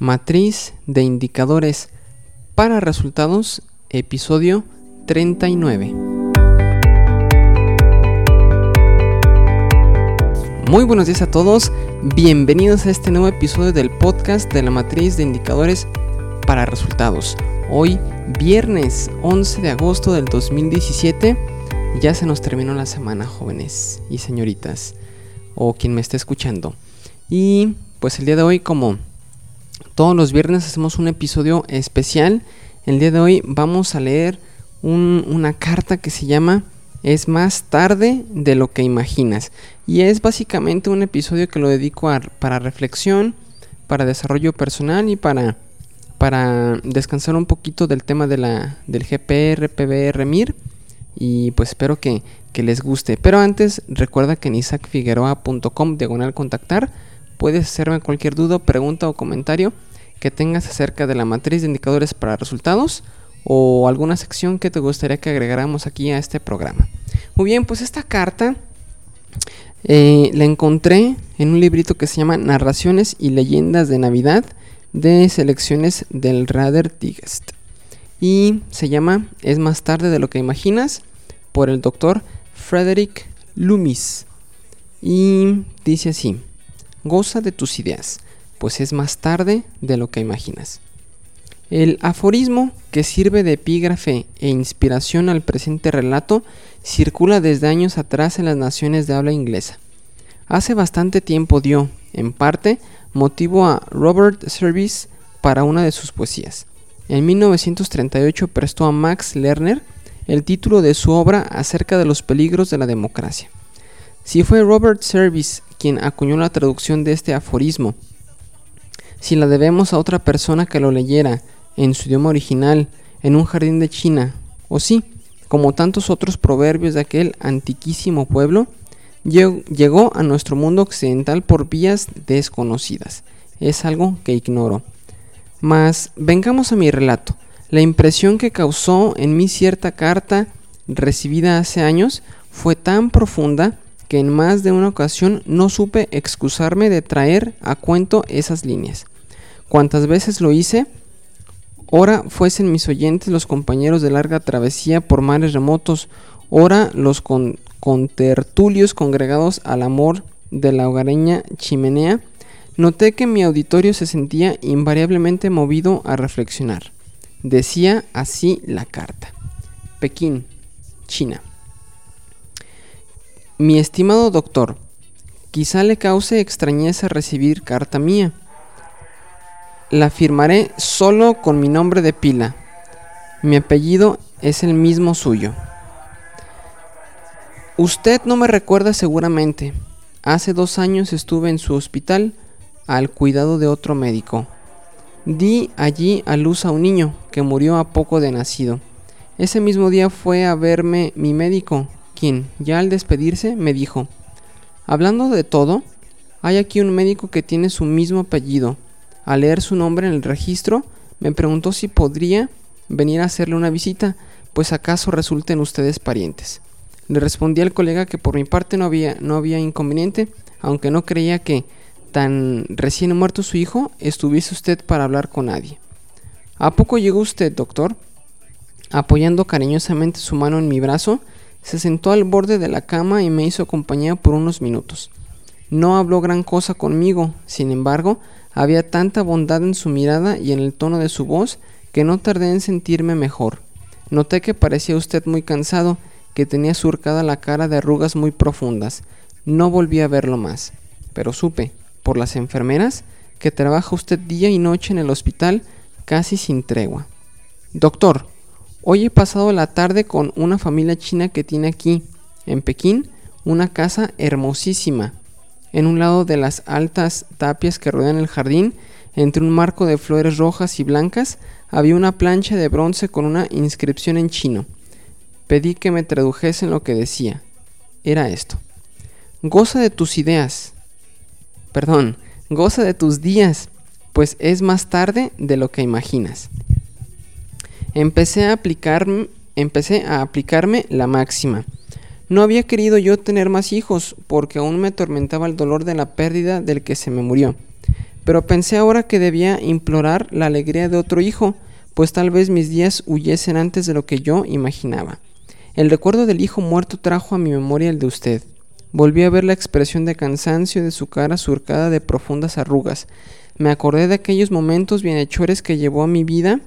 Matriz de indicadores para resultados, episodio 39. Muy buenos días a todos, bienvenidos a este nuevo episodio del podcast de la matriz de indicadores para resultados. Hoy, viernes 11 de agosto del 2017, ya se nos terminó la semana, jóvenes y señoritas, o quien me esté escuchando. Y pues el día de hoy, como todos los viernes hacemos un episodio especial. El día de hoy vamos a leer una carta que se llama Es más tarde de lo que imaginas. Y es básicamente un episodio que lo dedico para reflexión, para desarrollo personal y para, para descansar un poquito del tema de la, del GPR, PBR, MIR. Y pues espero que, que les guste. Pero antes recuerda que en isaacfigueroa.com diagonal contactar puedes hacerme cualquier duda, pregunta o comentario que tengas acerca de la matriz de indicadores para resultados o alguna sección que te gustaría que agregáramos aquí a este programa. Muy bien, pues esta carta eh, la encontré en un librito que se llama Narraciones y Leyendas de Navidad de selecciones del Radar Digest. Y se llama Es más tarde de lo que imaginas por el doctor Frederick Loomis. Y dice así, goza de tus ideas pues es más tarde de lo que imaginas. El aforismo, que sirve de epígrafe e inspiración al presente relato, circula desde años atrás en las naciones de habla inglesa. Hace bastante tiempo dio, en parte, motivo a Robert Service para una de sus poesías. En 1938 prestó a Max Lerner el título de su obra acerca de los peligros de la democracia. Si fue Robert Service quien acuñó la traducción de este aforismo si la debemos a otra persona que lo leyera en su idioma original, en un jardín de China, o sí, como tantos otros proverbios de aquel antiquísimo pueblo, llegó a nuestro mundo occidental por vías desconocidas. Es algo que ignoro. Mas vengamos a mi relato. La impresión que causó en mí cierta carta recibida hace años fue tan profunda que en más de una ocasión no supe excusarme de traer a cuento esas líneas. Cuantas veces lo hice, ora fuesen mis oyentes los compañeros de larga travesía por mares remotos, ora los con, contertulios congregados al amor de la hogareña chimenea, noté que mi auditorio se sentía invariablemente movido a reflexionar. Decía así la carta. Pekín, China. Mi estimado doctor, quizá le cause extrañeza recibir carta mía. La firmaré solo con mi nombre de pila. Mi apellido es el mismo suyo. Usted no me recuerda seguramente. Hace dos años estuve en su hospital al cuidado de otro médico. Di allí a luz a un niño que murió a poco de nacido. Ese mismo día fue a verme mi médico, ya al despedirse, me dijo, hablando de todo, hay aquí un médico que tiene su mismo apellido. Al leer su nombre en el registro, me preguntó si podría venir a hacerle una visita, pues acaso resulten ustedes parientes. Le respondí al colega que por mi parte no había, no había inconveniente, aunque no creía que, tan recién muerto su hijo, estuviese usted para hablar con nadie. ¿A poco llegó usted, doctor? Apoyando cariñosamente su mano en mi brazo, se sentó al borde de la cama y me hizo compañía por unos minutos. No habló gran cosa conmigo, sin embargo, había tanta bondad en su mirada y en el tono de su voz que no tardé en sentirme mejor. Noté que parecía usted muy cansado, que tenía surcada la cara de arrugas muy profundas. No volví a verlo más, pero supe, por las enfermeras, que trabaja usted día y noche en el hospital casi sin tregua. Doctor, Hoy he pasado la tarde con una familia china que tiene aquí, en Pekín, una casa hermosísima. En un lado de las altas tapias que rodean el jardín, entre un marco de flores rojas y blancas, había una plancha de bronce con una inscripción en chino. Pedí que me tradujesen lo que decía. Era esto. Goza de tus ideas. Perdón, goza de tus días, pues es más tarde de lo que imaginas empecé a, empecé a aplicarme la máxima. No había querido yo tener más hijos porque aún me atormentaba el dolor de la pérdida del que se me murió. pero pensé ahora que debía implorar la alegría de otro hijo, pues tal vez mis días huyesen antes de lo que yo imaginaba. El recuerdo del hijo muerto trajo a mi memoria el de usted. Volví a ver la expresión de cansancio de su cara surcada de profundas arrugas. Me acordé de aquellos momentos bienhechores que llevó a mi vida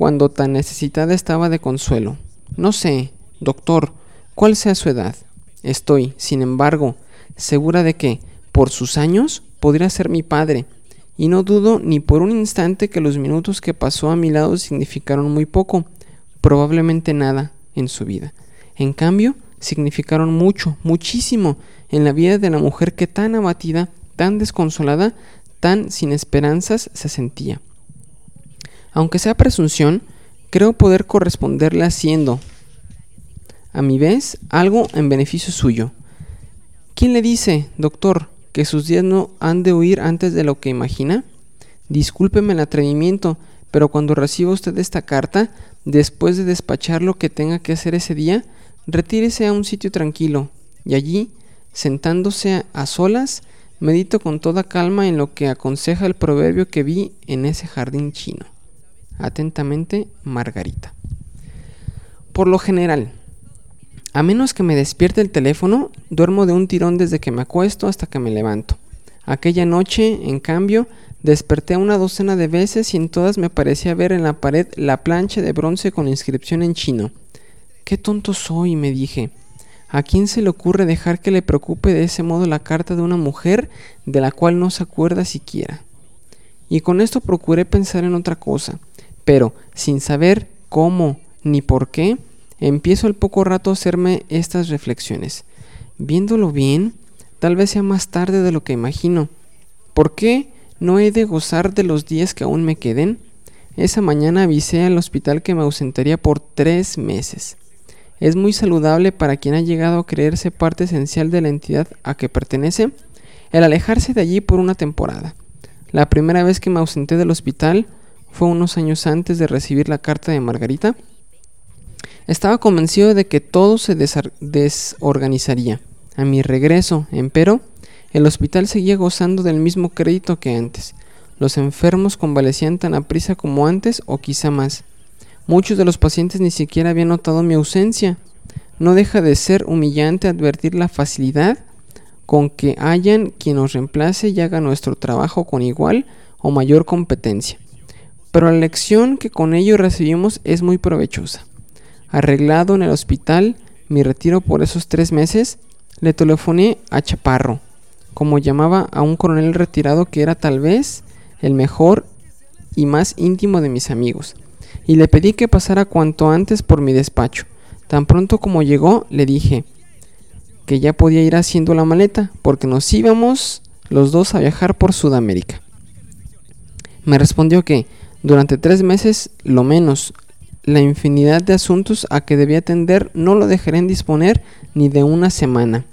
cuando tan necesitada estaba de consuelo. No sé, doctor, cuál sea su edad. Estoy, sin embargo, segura de que, por sus años, podría ser mi padre, y no dudo ni por un instante que los minutos que pasó a mi lado significaron muy poco, probablemente nada en su vida. En cambio, significaron mucho, muchísimo en la vida de la mujer que tan abatida, tan desconsolada, tan sin esperanzas se sentía. Aunque sea presunción, creo poder corresponderle haciendo, a mi vez, algo en beneficio suyo. ¿Quién le dice, doctor, que sus días no han de huir antes de lo que imagina? Discúlpeme el atrevimiento, pero cuando reciba usted esta carta, después de despachar lo que tenga que hacer ese día, retírese a un sitio tranquilo, y allí, sentándose a solas, medito con toda calma en lo que aconseja el proverbio que vi en ese jardín chino. Atentamente, Margarita. Por lo general, a menos que me despierte el teléfono, duermo de un tirón desde que me acuesto hasta que me levanto. Aquella noche, en cambio, desperté una docena de veces y en todas me parecía ver en la pared la plancha de bronce con inscripción en chino. Qué tonto soy, me dije. ¿A quién se le ocurre dejar que le preocupe de ese modo la carta de una mujer de la cual no se acuerda siquiera? Y con esto procuré pensar en otra cosa, pero sin saber cómo ni por qué, empiezo al poco rato a hacerme estas reflexiones. Viéndolo bien, tal vez sea más tarde de lo que imagino. ¿Por qué no he de gozar de los días que aún me queden? Esa mañana avisé al hospital que me ausentaría por tres meses. Es muy saludable para quien ha llegado a creerse parte esencial de la entidad a que pertenece el alejarse de allí por una temporada. La primera vez que me ausenté del hospital fue unos años antes de recibir la carta de Margarita estaba convencido de que todo se desorganizaría. A mi regreso, empero, el hospital seguía gozando del mismo crédito que antes. Los enfermos convalecían tan aprisa como antes o quizá más. Muchos de los pacientes ni siquiera habían notado mi ausencia. No deja de ser humillante advertir la facilidad con que hayan quien nos reemplace y haga nuestro trabajo con igual o mayor competencia. Pero la lección que con ello recibimos es muy provechosa. Arreglado en el hospital, mi retiro por esos tres meses, le telefoné a Chaparro, como llamaba a un coronel retirado que era tal vez el mejor y más íntimo de mis amigos, y le pedí que pasara cuanto antes por mi despacho. Tan pronto como llegó, le dije que ya podía ir haciendo la maleta, porque nos íbamos los dos a viajar por Sudamérica. Me respondió que durante tres meses, lo menos, la infinidad de asuntos a que debía atender no lo dejaré en disponer ni de una semana.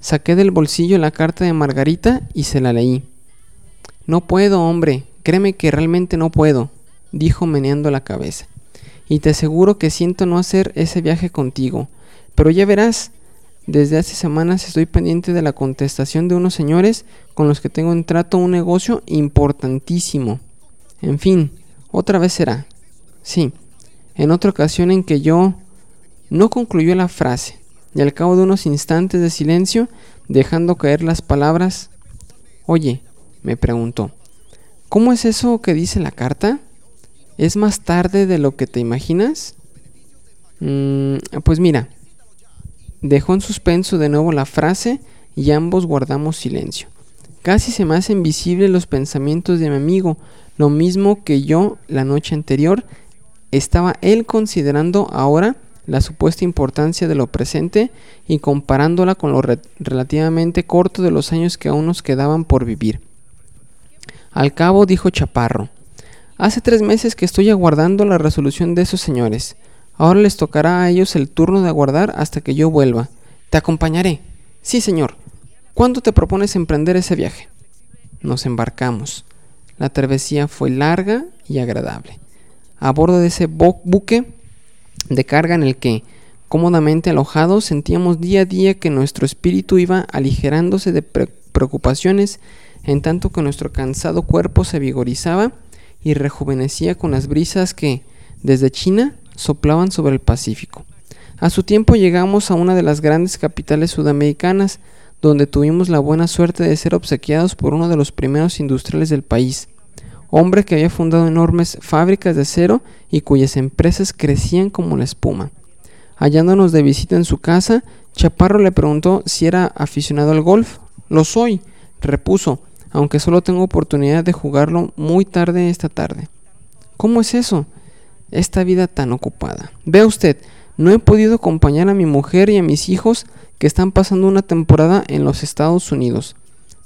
Saqué del bolsillo la carta de Margarita y se la leí. No puedo, hombre, créeme que realmente no puedo, dijo meneando la cabeza. Y te aseguro que siento no hacer ese viaje contigo. Pero ya verás, desde hace semanas estoy pendiente de la contestación de unos señores con los que tengo en trato un negocio importantísimo. En fin, otra vez será. Sí, en otra ocasión en que yo no concluyó la frase, y al cabo de unos instantes de silencio, dejando caer las palabras, Oye, me preguntó, ¿cómo es eso que dice la carta? ¿Es más tarde de lo que te imaginas? Mm, pues mira, dejó en suspenso de nuevo la frase y ambos guardamos silencio. Casi se me hacen visibles los pensamientos de mi amigo, lo mismo que yo la noche anterior estaba él considerando ahora la supuesta importancia de lo presente y comparándola con lo relativamente corto de los años que aún nos quedaban por vivir. Al cabo dijo Chaparro, hace tres meses que estoy aguardando la resolución de esos señores. Ahora les tocará a ellos el turno de aguardar hasta que yo vuelva. Te acompañaré. Sí, señor. ¿Cuándo te propones emprender ese viaje? Nos embarcamos. La travesía fue larga y agradable a bordo de ese buque de carga en el que, cómodamente alojados, sentíamos día a día que nuestro espíritu iba aligerándose de preocupaciones en tanto que nuestro cansado cuerpo se vigorizaba y rejuvenecía con las brisas que, desde China, soplaban sobre el Pacífico. A su tiempo llegamos a una de las grandes capitales sudamericanas, donde tuvimos la buena suerte de ser obsequiados por uno de los primeros industriales del país, hombre que había fundado enormes fábricas de acero y cuyas empresas crecían como la espuma. Hallándonos de visita en su casa, Chaparro le preguntó si era aficionado al golf. Lo soy, repuso, aunque solo tengo oportunidad de jugarlo muy tarde esta tarde. ¿Cómo es eso? Esta vida tan ocupada. Vea usted, no he podido acompañar a mi mujer y a mis hijos que están pasando una temporada en los Estados Unidos.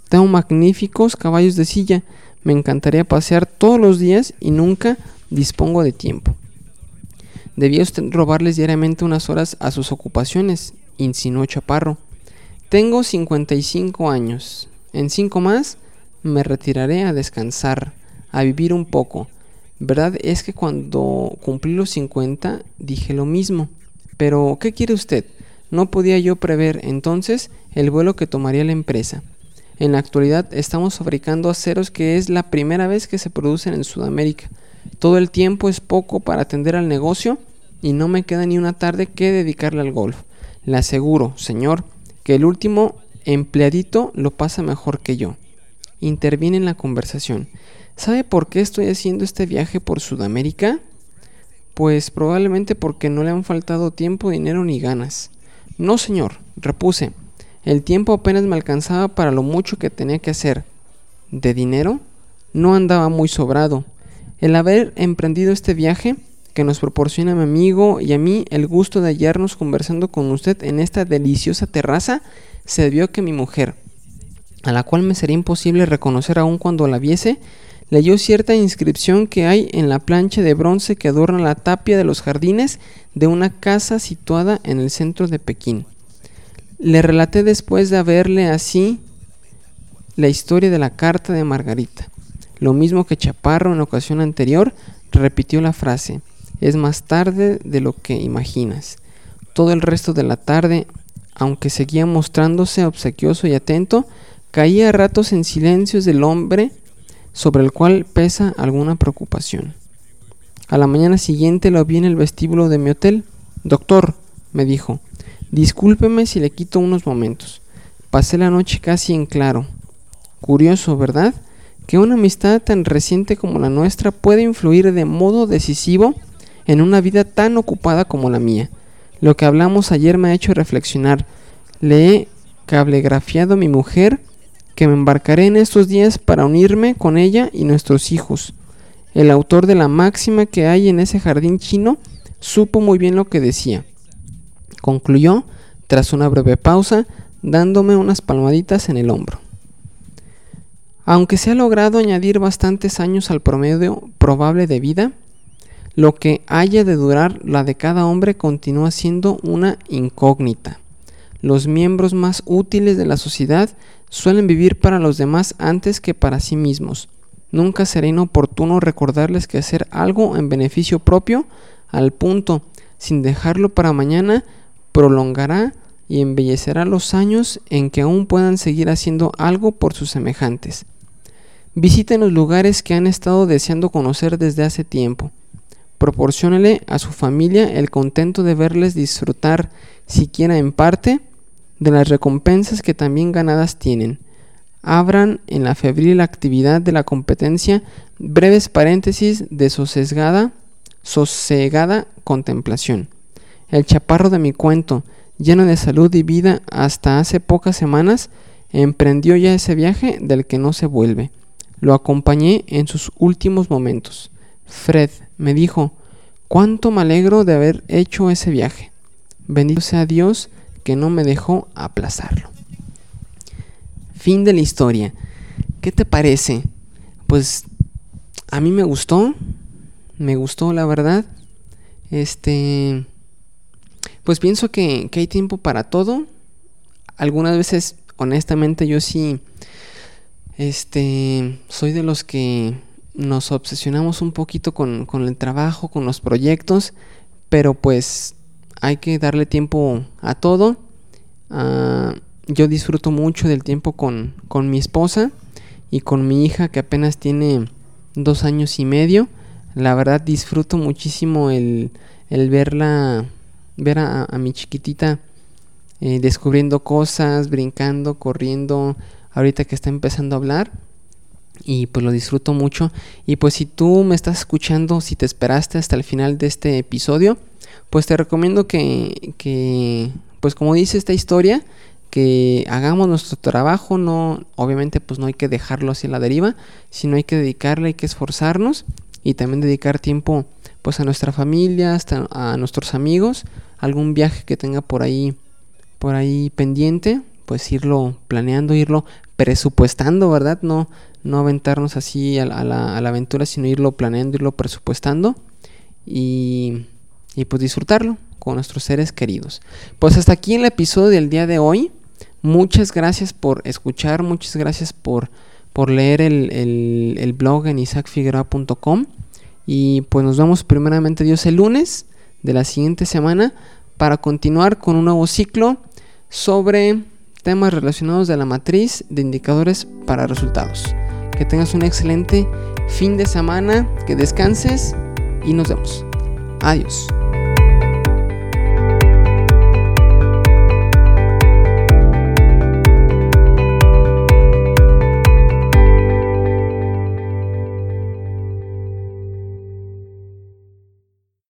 Tengo magníficos caballos de silla, me encantaría pasear todos los días y nunca dispongo de tiempo. Debía usted robarles diariamente unas horas a sus ocupaciones, insinuó Chaparro. Tengo 55 años. En cinco más me retiraré a descansar, a vivir un poco. Verdad es que cuando cumplí los 50 dije lo mismo. Pero, ¿qué quiere usted? No podía yo prever entonces el vuelo que tomaría la empresa. En la actualidad estamos fabricando aceros que es la primera vez que se producen en Sudamérica. Todo el tiempo es poco para atender al negocio y no me queda ni una tarde que dedicarle al golf. Le aseguro, señor, que el último empleadito lo pasa mejor que yo. Interviene en la conversación. ¿Sabe por qué estoy haciendo este viaje por Sudamérica? Pues probablemente porque no le han faltado tiempo, dinero ni ganas. No, señor, repuse. El tiempo apenas me alcanzaba para lo mucho que tenía que hacer. ¿De dinero? No andaba muy sobrado. El haber emprendido este viaje, que nos proporciona a mi amigo y a mí el gusto de hallarnos conversando con usted en esta deliciosa terraza, se debió a que mi mujer, a la cual me sería imposible reconocer aún cuando la viese, leyó cierta inscripción que hay en la plancha de bronce que adorna la tapia de los jardines de una casa situada en el centro de Pekín. Le relaté después de haberle así la historia de la carta de Margarita. Lo mismo que Chaparro en ocasión anterior repitió la frase, es más tarde de lo que imaginas. Todo el resto de la tarde, aunque seguía mostrándose obsequioso y atento, caía a ratos en silencios del hombre sobre el cual pesa alguna preocupación. A la mañana siguiente lo vi en el vestíbulo de mi hotel. Doctor, me dijo, Discúlpeme si le quito unos momentos. Pasé la noche casi en claro. Curioso, ¿verdad? Que una amistad tan reciente como la nuestra puede influir de modo decisivo en una vida tan ocupada como la mía. Lo que hablamos ayer me ha hecho reflexionar. Le he cablegrafiado a mi mujer que me embarcaré en estos días para unirme con ella y nuestros hijos. El autor de la máxima que hay en ese jardín chino supo muy bien lo que decía concluyó tras una breve pausa, dándome unas palmaditas en el hombro. Aunque se ha logrado añadir bastantes años al promedio probable de vida, lo que haya de durar la de cada hombre continúa siendo una incógnita. Los miembros más útiles de la sociedad suelen vivir para los demás antes que para sí mismos. Nunca será inoportuno recordarles que hacer algo en beneficio propio al punto, sin dejarlo para mañana, prolongará y embellecerá los años en que aún puedan seguir haciendo algo por sus semejantes. Visiten los lugares que han estado deseando conocer desde hace tiempo. Proporciónele a su familia el contento de verles disfrutar, siquiera en parte, de las recompensas que también ganadas tienen. Abran en la febril actividad de la competencia breves paréntesis de sosegada, sosegada contemplación. El chaparro de mi cuento, lleno de salud y vida hasta hace pocas semanas, emprendió ya ese viaje del que no se vuelve. Lo acompañé en sus últimos momentos. Fred me dijo, cuánto me alegro de haber hecho ese viaje. Bendito sea Dios que no me dejó aplazarlo. Fin de la historia. ¿Qué te parece? Pues a mí me gustó. Me gustó la verdad. Este pues pienso que, hay tiempo para todo. Algunas veces, honestamente, yo sí, este, soy de los que nos obsesionamos un poquito con, el trabajo, con los proyectos, pero pues hay que darle tiempo a todo. Ah, yo disfruto mucho del tiempo con, con mi esposa y con mi hija que apenas tiene dos años y medio. La verdad disfruto muchísimo el, el verla, ver a, mi chiquitita eh, descubriendo cosas, brincando, corriendo, ahorita que está empezando a hablar. Y pues lo disfruto mucho. Y pues si tú me estás escuchando, si te esperaste hasta el final de este episodio, pues te recomiendo que, que pues como dice esta historia, que hagamos nuestro trabajo, no, obviamente pues no hay que dejarlo así a la deriva, sino hay que dedicarle, hay que esforzarnos y también dedicar tiempo pues a nuestra familia, hasta a nuestros amigos, algún viaje que tenga por ahí, por ahí pendiente, pues irlo planeando, irlo presupuestando, ¿verdad? No, no aventarnos así a la, a la aventura, sino irlo planeando, irlo presupuestando y, y pues disfrutarlo con nuestros seres queridos. Pues hasta aquí el episodio del día de hoy. Muchas gracias por escuchar, muchas gracias por, por leer el, blog en isaacfigueroa.com. Y pues nos vemos primeramente Dios el lunes de la siguiente semana para continuar con un nuevo ciclo sobre temas relacionados de la matriz de indicadores para resultados. Que tengas un excelente fin de semana, que descanses y nos vemos. Adiós.